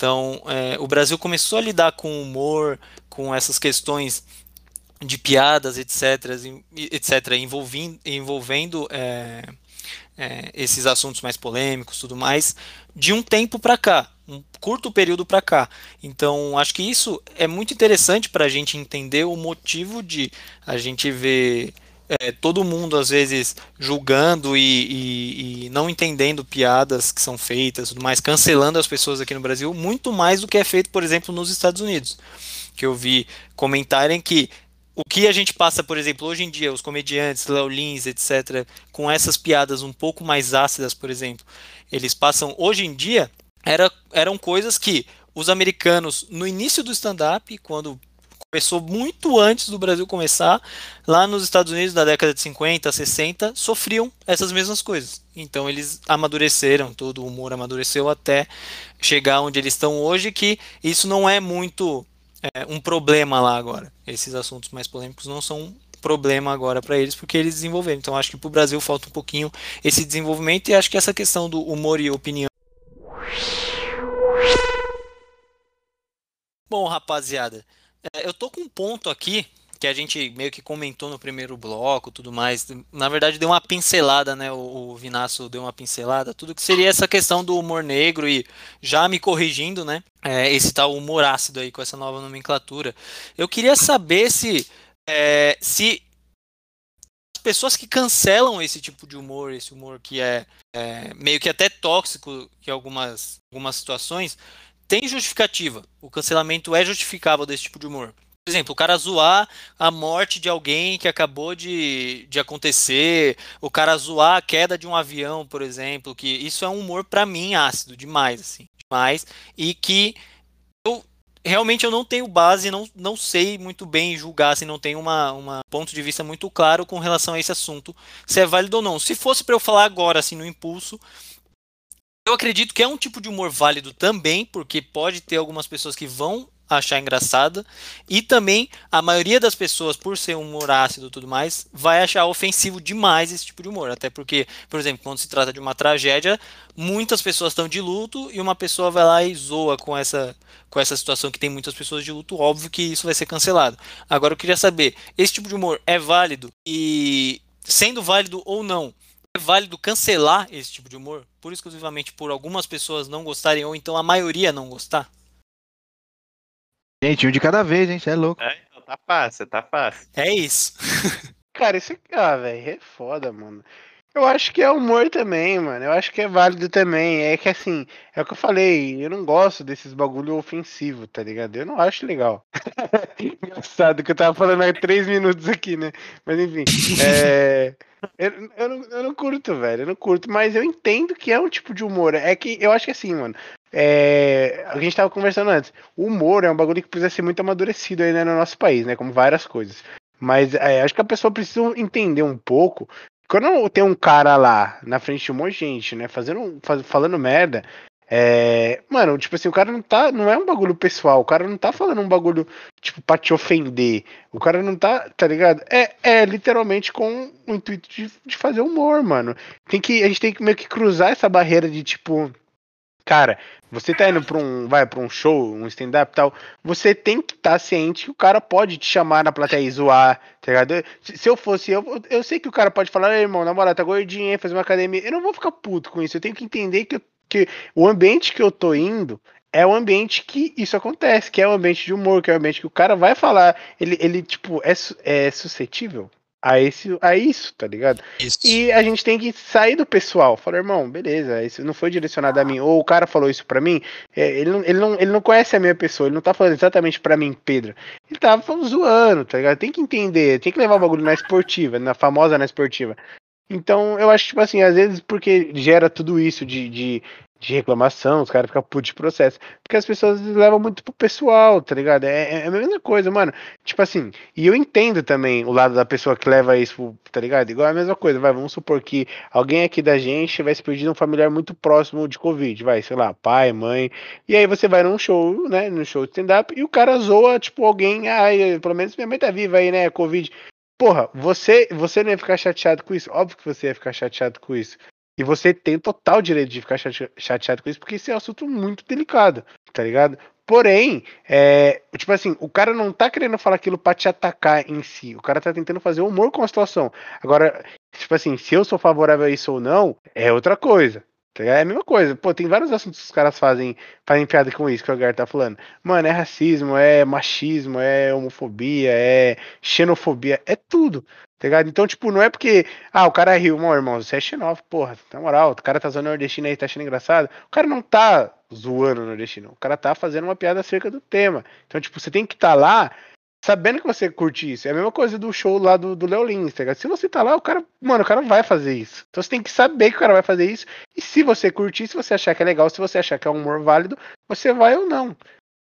Então, é, o Brasil começou a lidar com humor, com essas questões de piadas, etc., etc., envolvendo, envolvendo é, é, esses assuntos mais polêmicos, tudo mais, de um tempo para cá, um curto período para cá. Então, acho que isso é muito interessante para a gente entender o motivo de a gente ver é, todo mundo às vezes julgando e, e, e, não entendendo piadas que são feitas, tudo mais, cancelando as pessoas aqui no Brasil, muito mais do que é feito, por exemplo, nos Estados Unidos. Que eu vi comentarem que o que a gente passa, por exemplo, hoje em dia, os comediantes, Léo Lins, etc., com essas piadas um pouco mais ácidas, por exemplo, eles passam, hoje em dia, era, eram coisas que os americanos, no início do stand-up, quando começou muito antes do Brasil começar, lá nos Estados Unidos, na década de 50, 60, sofriam essas mesmas coisas. Então eles amadureceram, todo o humor amadureceu até chegar onde eles estão hoje, que isso não é muito é, um problema lá agora. Esses assuntos mais polêmicos não são um problema agora para eles, porque eles desenvolveram. Então acho que para o Brasil falta um pouquinho esse desenvolvimento e acho que essa questão do humor e opinião. Bom, rapaziada, é, eu tô com um ponto aqui que a gente meio que comentou no primeiro bloco, tudo mais. Na verdade, deu uma pincelada, né? O, o Vinaço deu uma pincelada, tudo que seria essa questão do humor negro e já me corrigindo, né? É, esse tal humor ácido aí com essa nova nomenclatura. Eu queria saber se é, se as pessoas que cancelam esse tipo de humor, esse humor que é, é meio que até tóxico em algumas, algumas situações, tem justificativa. O cancelamento é justificável desse tipo de humor. Por exemplo, o cara zoar a morte de alguém que acabou de, de acontecer, o cara zoar a queda de um avião, por exemplo, que isso é um humor para mim ácido demais, assim, demais, e que eu realmente eu não tenho base, não, não sei muito bem julgar, assim, não tenho uma, uma ponto de vista muito claro com relação a esse assunto, se é válido ou não. Se fosse para eu falar agora, assim, no impulso, eu acredito que é um tipo de humor válido também, porque pode ter algumas pessoas que vão achar engraçada e também a maioria das pessoas, por ser um humor ácido e tudo mais, vai achar ofensivo demais esse tipo de humor. Até porque, por exemplo, quando se trata de uma tragédia, muitas pessoas estão de luto e uma pessoa vai lá e zoa com essa, com essa situação que tem muitas pessoas de luto, óbvio que isso vai ser cancelado. Agora eu queria saber, esse tipo de humor é válido e sendo válido ou não, é válido cancelar esse tipo de humor, por exclusivamente por algumas pessoas não gostarem ou então a maioria não gostar? Gente, um de cada vez, hein? Você é louco. É, então tá fácil, tá fácil. É isso. Cara, isso aqui, ah, velho, é foda, mano. Eu acho que é humor também, mano. Eu acho que é válido também. É que assim, é o que eu falei, eu não gosto desses bagulho ofensivo, tá ligado? Eu não acho legal. Engraçado que eu tava falando há três minutos aqui, né? Mas enfim. É. Eu, eu, não, eu não curto, velho. Eu não curto, mas eu entendo que é um tipo de humor. É que eu acho que assim, mano. É, a gente tava conversando antes. O humor é um bagulho que precisa ser muito amadurecido né, no nosso país, né? Como várias coisas. Mas é, acho que a pessoa precisa entender um pouco. Quando tem um cara lá na frente de um monte de gente, né? Fazendo, faz, falando merda, é, mano, tipo assim, o cara não tá. Não é um bagulho pessoal, o cara não tá falando um bagulho, tipo, pra te ofender. O cara não tá, tá ligado? É, é literalmente com o intuito de, de fazer humor, mano. Tem que, a gente tem que meio que cruzar essa barreira de, tipo, cara, você tá indo pra um, vai, pra um show, um stand-up e tal, você tem que estar tá ciente que o cara pode te chamar na plateia e zoar, tá ligado? Se, eu fosse eu, eu sei que o cara pode falar, irmão, na moral, tá gordinho, fazer uma academia. Eu não vou ficar puto com isso, eu tenho que entender que que o ambiente que eu tô indo é o ambiente que isso acontece, que é o ambiente de humor, que é o ambiente que o cara vai falar, ele, ele tipo, é, é suscetível a, esse, a isso, tá ligado? Isso. E a gente tem que sair do pessoal, falar, irmão, beleza, isso não foi direcionado a mim, ou o cara falou isso pra mim, é, ele, não, ele, não, ele não conhece a minha pessoa, ele não tá falando exatamente pra mim, Pedro, ele tava falando, zoando, tá ligado? Tem que entender, tem que levar o bagulho na esportiva, na famosa na esportiva. Então, eu acho, tipo assim, às vezes porque gera tudo isso de, de de reclamação, os caras ficam putos de processo. Porque as pessoas levam muito pro pessoal, tá ligado? É, é a mesma coisa, mano. Tipo assim, e eu entendo também o lado da pessoa que leva isso, tá ligado? Igual a mesma coisa, vai, vamos supor que alguém aqui da gente tivesse perdido um familiar muito próximo de Covid, vai, sei lá, pai, mãe. E aí você vai num show, né? Num show de stand-up, e o cara zoa, tipo, alguém, ai, pelo menos minha mãe tá viva aí, né? Covid. Porra, você, você não ia ficar chateado com isso? Óbvio que você ia ficar chateado com isso. E você tem total direito de ficar chateado com isso, porque isso é um assunto muito delicado, tá ligado? Porém, é, tipo assim, o cara não tá querendo falar aquilo pra te atacar em si. O cara tá tentando fazer humor com a situação. Agora, tipo assim, se eu sou favorável a isso ou não, é outra coisa. Tá é a mesma coisa. Pô, tem vários assuntos que os caras fazem, fazem piada com isso que o Gar tá falando. Mano, é racismo, é machismo, é homofobia, é xenofobia, é tudo. Tá ligado? Então, tipo, não é porque, ah, o cara riu, meu irmão, você é xenófobo, porra, na moral, o cara tá zoando nordestino aí, tá achando engraçado. O cara não tá zoando o nordestino, o cara tá fazendo uma piada acerca do tema. Então, tipo, você tem que estar tá lá sabendo que você curte isso. É a mesma coisa do show lá do, do Léo Lins, tá ligado? Se você tá lá, o cara, mano, o cara vai fazer isso. Então você tem que saber que o cara vai fazer isso. E se você curtir, se você achar que é legal, se você achar que é um humor válido, você vai ou não.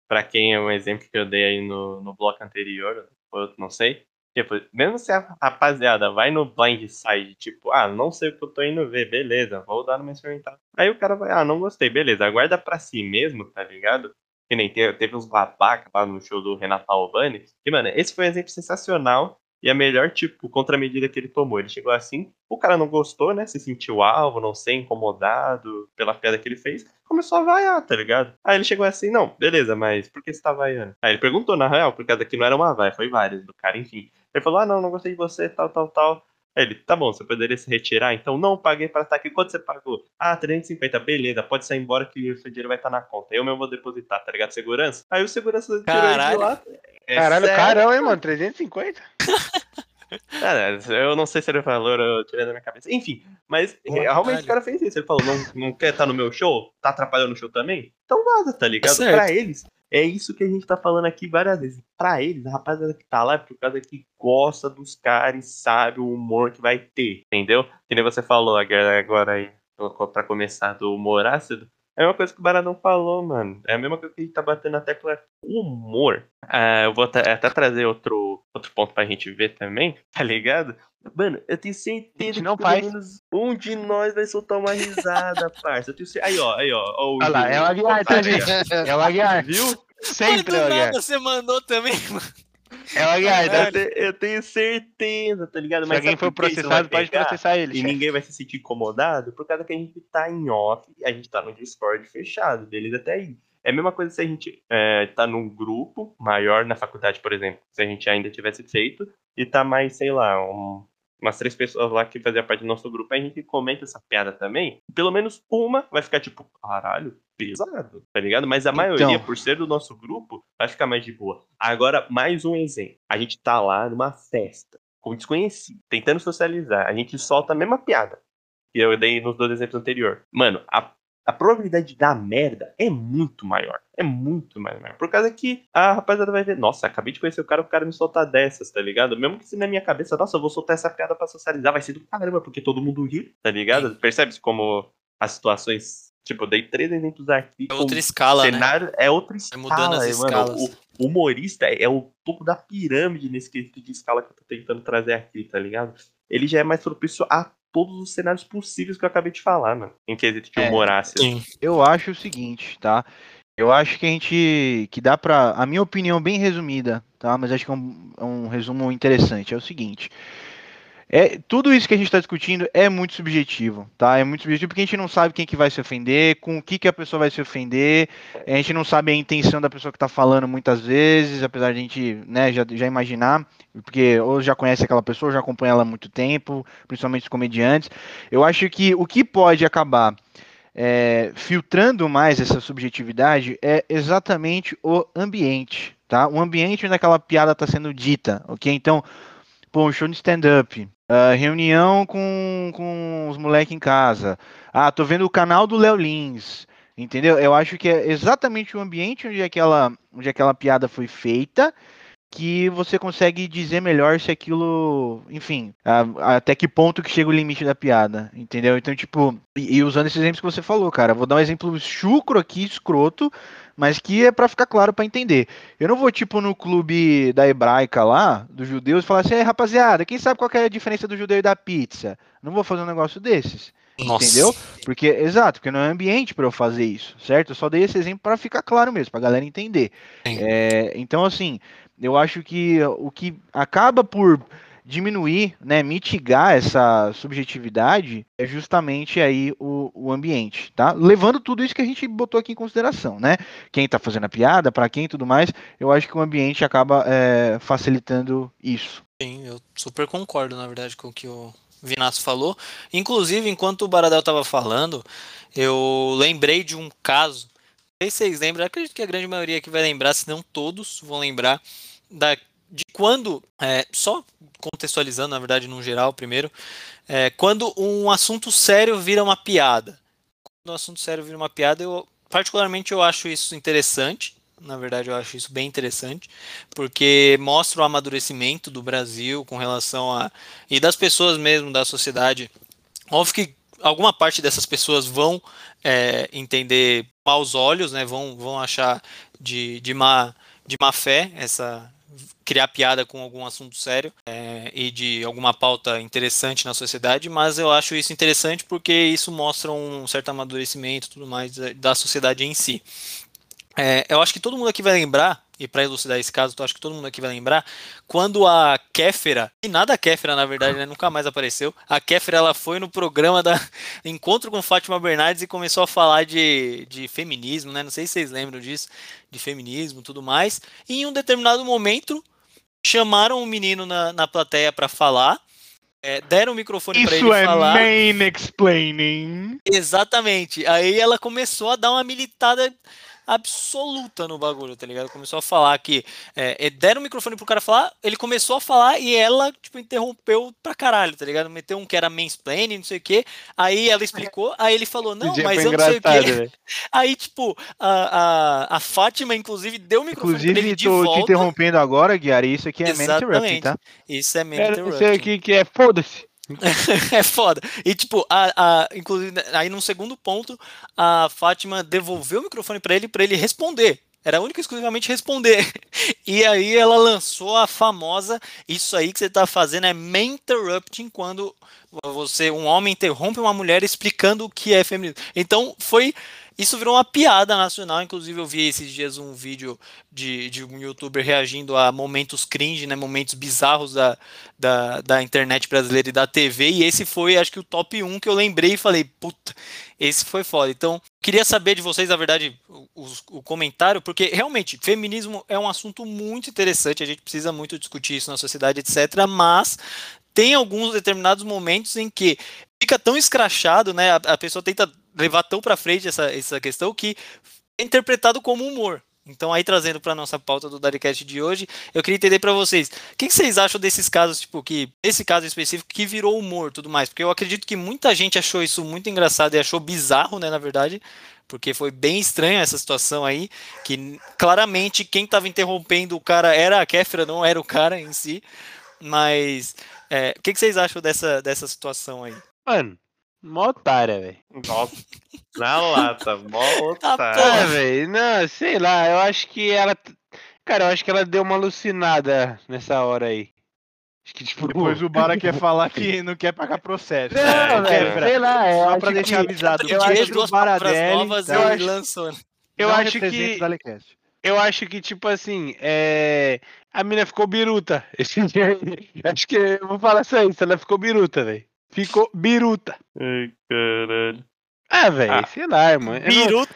Pra quem é um exemplo que eu dei aí no, no bloco anterior, ou não sei, Tipo, mesmo se a rapaziada vai no blind side, tipo, ah, não sei o que eu tô indo ver, beleza, vou dar uma experimentada. Aí o cara vai, ah, não gostei, beleza, aguarda pra si mesmo, tá ligado? Que nem teve, teve uns babaca lá no show do Renato Albani. E, mano, esse foi um exemplo sensacional e a melhor, tipo, contramedida que ele tomou. Ele chegou assim, o cara não gostou, né? Se sentiu alvo, não sei, incomodado pela piada que ele fez. Começou a vaiar, tá ligado? Aí ele chegou assim, não, beleza, mas por que você tá vaiando? Aí ele perguntou, na real, por causa que não era uma vaia, foi várias do cara, enfim. Ele falou, ah, não, não gostei de você, tal, tal, tal. Aí ele, tá bom, você poderia se retirar? Então, não, paguei para estar aqui. Quanto você pagou? Ah, 350, beleza, pode sair embora que o seu dinheiro vai estar na conta. Eu mesmo vou depositar, tá ligado? Segurança? Aí o segurança Caralho. tirou de lá. É Caralho, sério, carão, hein, mano? 350? Cara, eu não sei se o valor, eu tirei da minha cabeça. Enfim, mas realmente o cara fez isso. Ele falou: não, não quer estar no meu show? Tá atrapalhando o show também? Então vaza, tá ligado? É pra eles, é isso que a gente tá falando aqui várias vezes. Pra eles, a rapaziada que tá lá é por causa que gosta dos caras e sabe o humor que vai ter, entendeu? Que nem você falou agora aí, pra começar, do humor ácido. É uma coisa que o Baradão falou, mano. É a mesma coisa que a gente tá batendo na tecla. Humor. Ah, eu vou até, até, trazer outro, outro ponto pra gente ver também, tá ligado? Mano, eu tenho certeza que não pelo faz. menos um de nós vai soltar uma risada, parça. Eu tenho certeza. Aí, ó, aí, ó. ó Olha lá, é o Aguiar também. É o Aguiar. Viu? Sempre é o Aguiar. Você mandou também, mano. É Aguiar, tá? Eu tenho certeza, tá ligado? Se Mas alguém for processado, pode processar ele. E chefe. ninguém vai se sentir incomodado por causa que a gente tá em off e a gente tá no Discord fechado, beleza? Até aí. É a mesma coisa se a gente é, tá num grupo maior na faculdade, por exemplo, se a gente ainda tivesse feito, e tá mais, sei lá, um, umas três pessoas lá que faziam parte do nosso grupo, a gente comenta essa piada também. Pelo menos uma vai ficar tipo, caralho, pesado, tá ligado? Mas a maioria, então... por ser do nosso grupo, vai ficar mais de boa. Agora, mais um exemplo. A gente tá lá numa festa, com desconhecido, tentando socializar. A gente solta a mesma piada que eu dei nos dois exemplos anteriores. Mano, a a probabilidade de dar merda é muito maior. É muito mais maior. Por causa que a rapaziada vai ver, nossa, acabei de conhecer o cara, o cara me soltar dessas, tá ligado? Mesmo que se na minha cabeça, nossa, eu vou soltar essa piada pra socializar, vai ser do caramba, porque todo mundo ri, tá ligado? Percebe-se como as situações. Tipo, eu dei três exemplos aqui. É outra escala, né? cenário, né? É outra escala. Vai mudando as mano, escalas. O humorista é o topo da pirâmide nesse quesito de escala que eu tô tentando trazer aqui, tá ligado? Ele já é mais propício a todos os cenários possíveis que eu acabei de falar, mano. Em quesito de é, humor ácido. Sim. Eu acho o seguinte, tá? Eu acho que a gente. que dá pra. A minha opinião bem resumida, tá? Mas acho que é um, é um resumo interessante. É o seguinte. É, tudo isso que a gente está discutindo é muito subjetivo, tá? É muito subjetivo porque a gente não sabe quem que vai se ofender, com o que, que a pessoa vai se ofender, a gente não sabe a intenção da pessoa que está falando muitas vezes, apesar de a gente né, já, já imaginar, porque ou já conhece aquela pessoa, já acompanha ela há muito tempo, principalmente os comediantes. Eu acho que o que pode acabar é, filtrando mais essa subjetividade é exatamente o ambiente, tá? O ambiente onde aquela piada está sendo dita, ok? Então, pô, show de stand-up, Uh, reunião com, com os moleques em casa. Ah, tô vendo o canal do Léo Lins. Entendeu? Eu acho que é exatamente o ambiente onde aquela, onde aquela piada foi feita que você consegue dizer melhor se aquilo, enfim, a- até que ponto que chega o limite da piada, entendeu? Então, tipo, e, e usando esses exemplos que você falou, cara, vou dar um exemplo chucro aqui, escroto, mas que é pra ficar claro pra entender. Eu não vou, tipo, no clube da hebraica lá, dos judeus, e falar assim, "Ei, rapaziada, quem sabe qual que é a diferença do judeu e da pizza? Não vou fazer um negócio desses. Nossa. Entendeu? Porque, exato, porque não é ambiente para eu fazer isso, certo? Eu só dei esse exemplo para ficar claro mesmo, para a galera entender. É, então, assim, eu acho que o que acaba por diminuir, né, mitigar essa subjetividade é justamente aí o, o ambiente, tá? Levando tudo isso que a gente botou aqui em consideração, né? Quem tá fazendo a piada, para quem e tudo mais, eu acho que o ambiente acaba é, facilitando isso. Sim, eu super concordo, na verdade, com o que o Vinasso falou. Inclusive, enquanto o Baradel tava falando, eu lembrei de um caso. Não sei se vocês lembram, acredito que a grande maioria aqui vai lembrar, se não todos vão lembrar, da, de quando, é, só contextualizando, na verdade, no geral, primeiro, é, quando um assunto sério vira uma piada. Quando um assunto sério vira uma piada, eu, particularmente, eu acho isso interessante. Na verdade, eu acho isso bem interessante porque mostra o amadurecimento do Brasil com relação a e das pessoas mesmo da sociedade. Óbvio que alguma parte dessas pessoas vão é, entender maus olhos, né? Vão, vão achar de, de, má, de má fé essa criar piada com algum assunto sério é, e de alguma pauta interessante na sociedade, mas eu acho isso interessante porque isso mostra um certo amadurecimento tudo mais da- da sociedade em si. É, eu acho que todo mundo aqui vai lembrar, e para elucidar esse caso, eu acho que todo mundo aqui vai lembrar, quando a Kéfera, e nada a Kéfera na verdade, né, nunca mais apareceu, a Kéfera ela foi no programa da Encontro com Fátima Bernardes e começou a falar de, de feminismo, né, não sei se vocês lembram disso, de feminismo e tudo mais, e em um determinado momento chamaram o menino na, na plateia para falar, é, deram o microfone para ele Isso é falar. main explaining. Exatamente. Aí ela começou a dar uma militada absoluta no bagulho, tá ligado? Começou a falar que. É, é, deram o microfone pro cara falar, ele começou a falar e ela, tipo, interrompeu pra caralho, tá ligado? Meteu um que era mansplaining, não sei o quê. Aí ela explicou, aí ele falou, não, mas eu não sei o quê. Aí, tipo, a, a, a Fátima, inclusive, deu o microfone pra ele Inclusive, de tô te volta. interrompendo agora, Guiara, isso aqui é interrupting, Exatamente. tá? Isso é meme Era isso interrupting. aqui que é foda-se. É foda. E tipo, a, a, inclusive, aí num segundo ponto, a Fátima devolveu o microfone pra ele para ele responder. Era única e exclusivamente responder. E aí ela lançou a famosa isso aí que você tá fazendo é main interrupting quando você um homem interrompe uma mulher explicando o que é feminismo. Então foi isso virou uma piada nacional, inclusive eu vi esses dias um vídeo de, de um youtuber reagindo a momentos cringe, né, momentos bizarros da, da, da internet brasileira e da TV, e esse foi, acho que o top 1 que eu lembrei e falei, puta, esse foi foda. Então, queria saber de vocês, na verdade, o, o- comentário, porque realmente, feminismo é um assunto muito interessante, a gente precisa muito discutir isso na sociedade, etc., mas tem alguns determinados momentos em que fica tão escrachado, né, a, a pessoa tenta levar tão pra frente essa, essa questão que é interpretado como humor. Então, aí trazendo para nossa pauta do Daricast de hoje, eu queria entender para vocês, o que, que vocês acham desses casos, tipo, que esse caso específico que virou humor tudo mais? Porque eu acredito que muita gente achou isso muito engraçado e achou bizarro, né, na verdade, porque foi bem estranha essa situação aí, que claramente quem estava interrompendo o cara era a Kéfera, não era o cara em si. Mas é, o que, que vocês acham dessa, dessa situação aí? Mano, mó otária, velho. Nossa, na lata, mó Tá otário. porra. É, velho. Não, sei lá, eu acho que ela. Cara, eu acho que ela deu uma alucinada nessa hora aí. Acho que, tipo. Depois o Bara quer falar que não quer pagar processo. Não, É, velho, sei lá, eu Só pra deixar que, avisado. eu o acho duas palavras Baradelli, novas tá? eu acho- lançou. eu Não acho que. Eu acho que, tipo assim, é. A mina ficou biruta. Esse dia aí. Acho que eu vou falar só isso, ela ficou biruta, velho. Ficou biruta. Ai, caralho. Ah, velho, Ah. sei lá, irmão. Eu não, Biruta.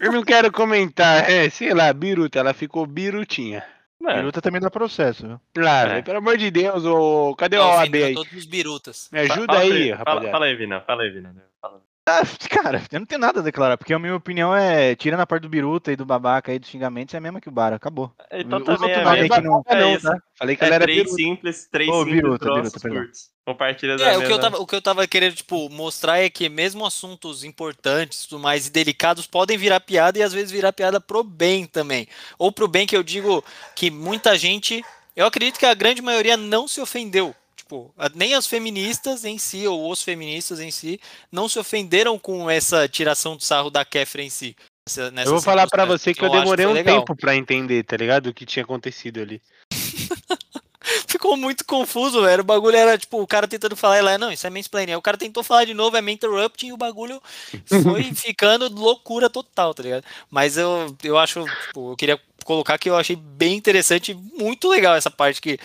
eu não quero comentar. É, sei lá, biruta. Ela ficou birutinha. Mano, Biruta também dá processo, viu? Ah, É. pelo amor de Deus, ô. Cadê o OAB aí? todos os birutas. Me ajuda fala aí, fala, rapaziada. fala aí, Vina. Fala aí, Vina. Fala. Ah, cara, eu não tenho nada a declarar, porque a minha opinião é, tirando a parte do biruta e do babaca aí dos xingamentos, é a mesma que o Bara, acabou. Então Os também é, não- é não, tá? Falei que É era três biruta. simples, três Ô, simples, biruta, biruta, curtos. Compartilha da É, o que, eu tava, o que eu tava querendo, tipo, mostrar é que mesmo assuntos importantes, tudo mais, e delicados, podem virar piada e às vezes virar piada pro bem também. Ou pro bem que eu digo que muita gente, eu acredito que a grande maioria não se ofendeu. Tipo, nem as feministas em si, ou os feministas em si, não se ofenderam com essa tiração de sarro da Kefra em si. Essa- nessa Eu vou falar pra circunstância. você que eu acho demorei foi um legal. tempo pra entender, tá ligado? O que tinha acontecido ali. Ficou muito confuso, velho. O bagulho era tipo, o cara tentando falar, ela, não, isso é mansplaining. Aí o cara tentou falar de novo, é me interrupting, e o bagulho foi ficando loucura total, tá ligado? Mas eu, eu acho, tipo, eu queria colocar que eu achei bem interessante, muito legal essa parte que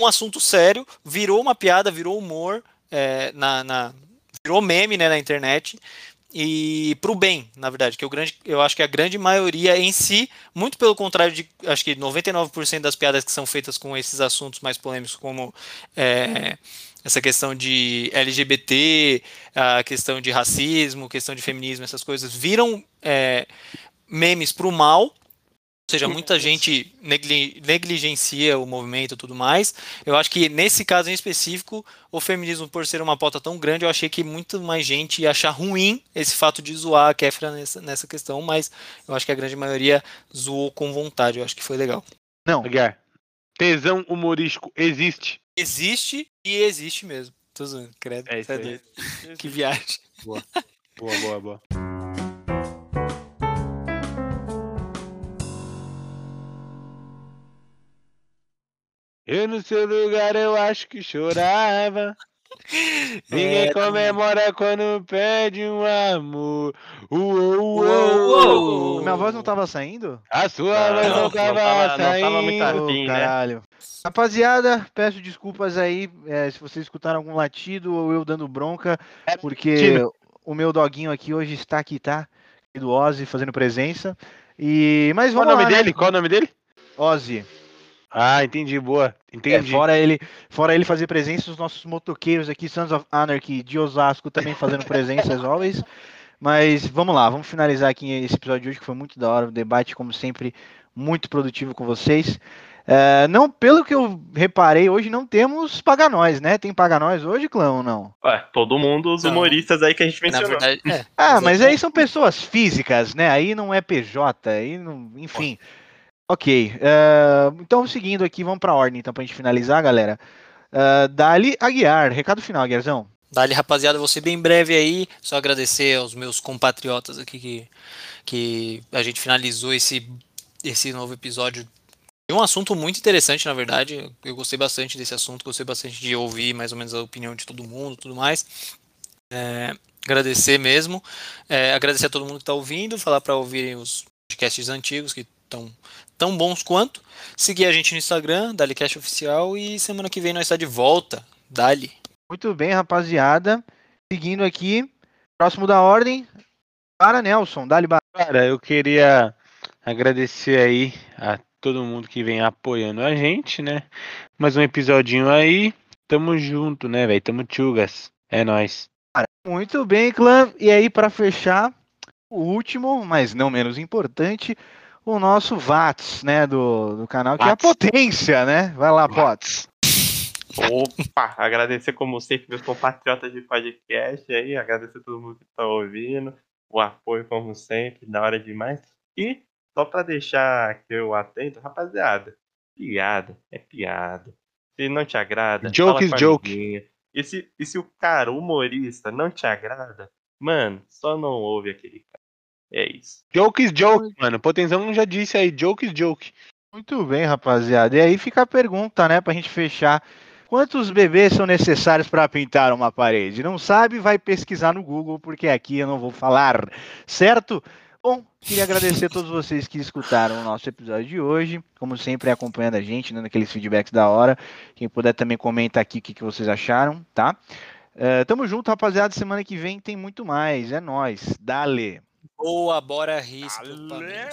um assunto sério virou uma piada, virou humor, é, na, na- virou meme, né, na internet. E pro bem, na verdade, que o grande, eu acho que a grande maioria em si, muito pelo contrário de, acho que 99% das piadas que são feitas com esses assuntos mais polêmicos, como é, essa questão de LGBT, a questão de racismo, questão de feminismo, essas coisas, viram é, memes pro mal, ou seja, muita gente negli- negligencia o movimento e tudo mais. Eu acho que nesse caso em específico, o feminismo, por ser uma pauta tão grande, eu achei que muito mais gente ia achar ruim esse fato de zoar a Kefra nessa, nessa questão, mas eu acho que a grande maioria zoou com vontade. Eu acho que foi legal. Não, Aguiar, tesão humorístico existe. Existe e existe mesmo. Tô zoando, credo. É isso Cê é aí. doido. Que viagem. Boa, boa, boa. Eu no seu lugar eu acho que chorava. Ninguém É, comemora quando perde um amor. Uou, uou, Uou, uou. minha voz não tava saindo? A sua Não, voz não, não tava tava- não saindo. tava muito Afim, né? caralho. Rapaziada, peço desculpas aí é, se vocês escutaram algum latido ou eu dando bronca, porque latido. o meu doguinho aqui hoje está aqui, tá? Do Ozzy fazendo presença. E mas Qual o vamos nome lá, dele? né? Qual o nome dele? Ozzy. Ah, entendi, boa. É, Entendi. fora ele, fora ele fazer presença, os nossos motoqueiros aqui, Sons of Anarchy de Osasco também fazendo presença as always. Mas vamos lá, vamos finalizar aqui esse episódio de hoje que foi muito da hora, o debate como sempre muito produtivo com vocês. É, não, pelo que eu reparei, hoje não temos paga nós, né? Tem paga nós hoje, clã ou não? Ué, todo mundo, os Não. humoristas aí que a gente mencionou. verdade, é. Ah, mas aí são pessoas físicas, né? Aí não é PJ, aí não, enfim. Ok, é, então seguindo aqui, vamos pra ordem, então, pra gente finalizar, galera. É, Dali Aguiar, recado final, Aguiarzão. Dali, rapaziada, vou ser bem breve aí. Só agradecer aos meus compatriotas aqui que, que a gente finalizou esse, esse novo episódio. É um assunto muito interessante, na verdade. Eu gostei bastante desse assunto, gostei bastante de ouvir mais ou menos a opinião de todo mundo tudo mais. É, agradecer mesmo. É, agradecer a todo mundo que está ouvindo, falar para ouvirem os podcasts antigos que estão tão bons quanto. Seguir a gente no Instagram, DaliCast Oficial. E semana que vem nós está de volta. Dali. Muito bem, rapaziada. Seguindo aqui, próximo da ordem, para Nelson, Dali Bar. Cara, eu queria agradecer aí a todo mundo que vem apoiando a gente, né? Mais um episodinho aí. Tamo junto, né, velho? Tamo chugas. É nóis. Muito bem, clã. E aí, para fechar, o último, mas não menos importante, o nosso VATS, né, do, do canal, que é a potência, né? Vai lá, Pots. Opa, agradecer como sempre meus compatriotas de podcast aí, agradecer a todo mundo que tá ouvindo, o apoio como sempre, da hora demais. E só pra deixar que eu atento, rapaziada, piada é piada. Se não te agrada, Joke fala is joke. amiguinha. E se, e se o cara, o humorista, não te agrada, mano, só não ouve aquele cara. É isso. Joke is joke, mano. Potenzão já disse aí, joke is joke. Muito bem, rapaziada. E aí fica a pergunta, né, pra gente fechar. Quantos bebês são necessários para pintar uma parede? Não sabe? Vai pesquisar no Google, porque aqui eu não vou falar, certo? Bom, queria agradecer a todos vocês que escutaram o nosso episódio de hoje. Como sempre, acompanhando a gente, dando aqueles feedbacks da hora. Quem puder também comenta aqui o que, que vocês acharam, tá? Eh, tamo junto, rapaziada. Semana que vem tem muito mais. É nóis. Dale! Boa, bora dopamina.